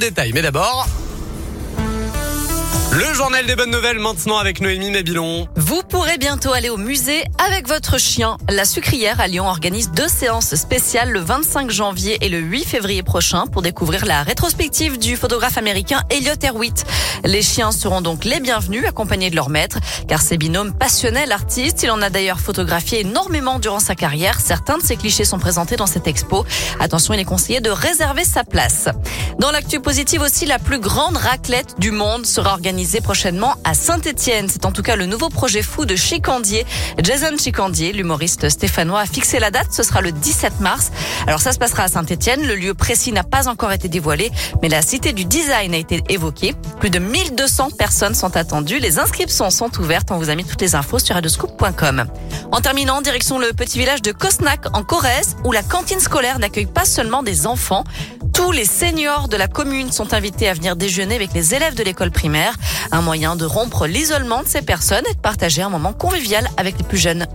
détail. Mais d'abord... Le journal des bonnes nouvelles maintenant avec Noémie Mabilon. Vous pourrez bientôt aller au musée avec votre chien. La sucrière à Lyon organise deux séances spéciales le 25 janvier et le 8 février prochain pour découvrir la rétrospective du photographe américain Elliot Erwitt. Les chiens seront donc les bienvenus accompagnés de leur maître car ces binômes passionnaient l'artiste. Il en a d'ailleurs photographié énormément durant sa carrière. Certains de ses clichés sont présentés dans cette expo. Attention, il est conseillé de réserver sa place. Dans l'actu positive aussi, la plus grande raclette du monde sera organisée prochainement à Saint-Etienne. C'est en tout cas le nouveau projet fou de Chicandier. Jason Chicandier, l'humoriste stéphanois, a fixé la date. Ce sera le 17 mars. Alors ça se passera à Saint-Etienne. Le lieu précis n'a pas encore été dévoilé, mais la cité du design a été évoquée. Plus de 1200 personnes sont attendues. Les inscriptions sont ouvertes. On vous a mis toutes les infos sur radioscoop.com. En terminant, direction le petit village de Kosnak en Corrèze, où la cantine scolaire n'accueille pas seulement des enfants. Tous les de la commune sont invités à venir déjeuner avec les élèves de l'école primaire. Un moyen de rompre l'isolement de ces personnes et de partager un moment convivial avec les plus jeunes.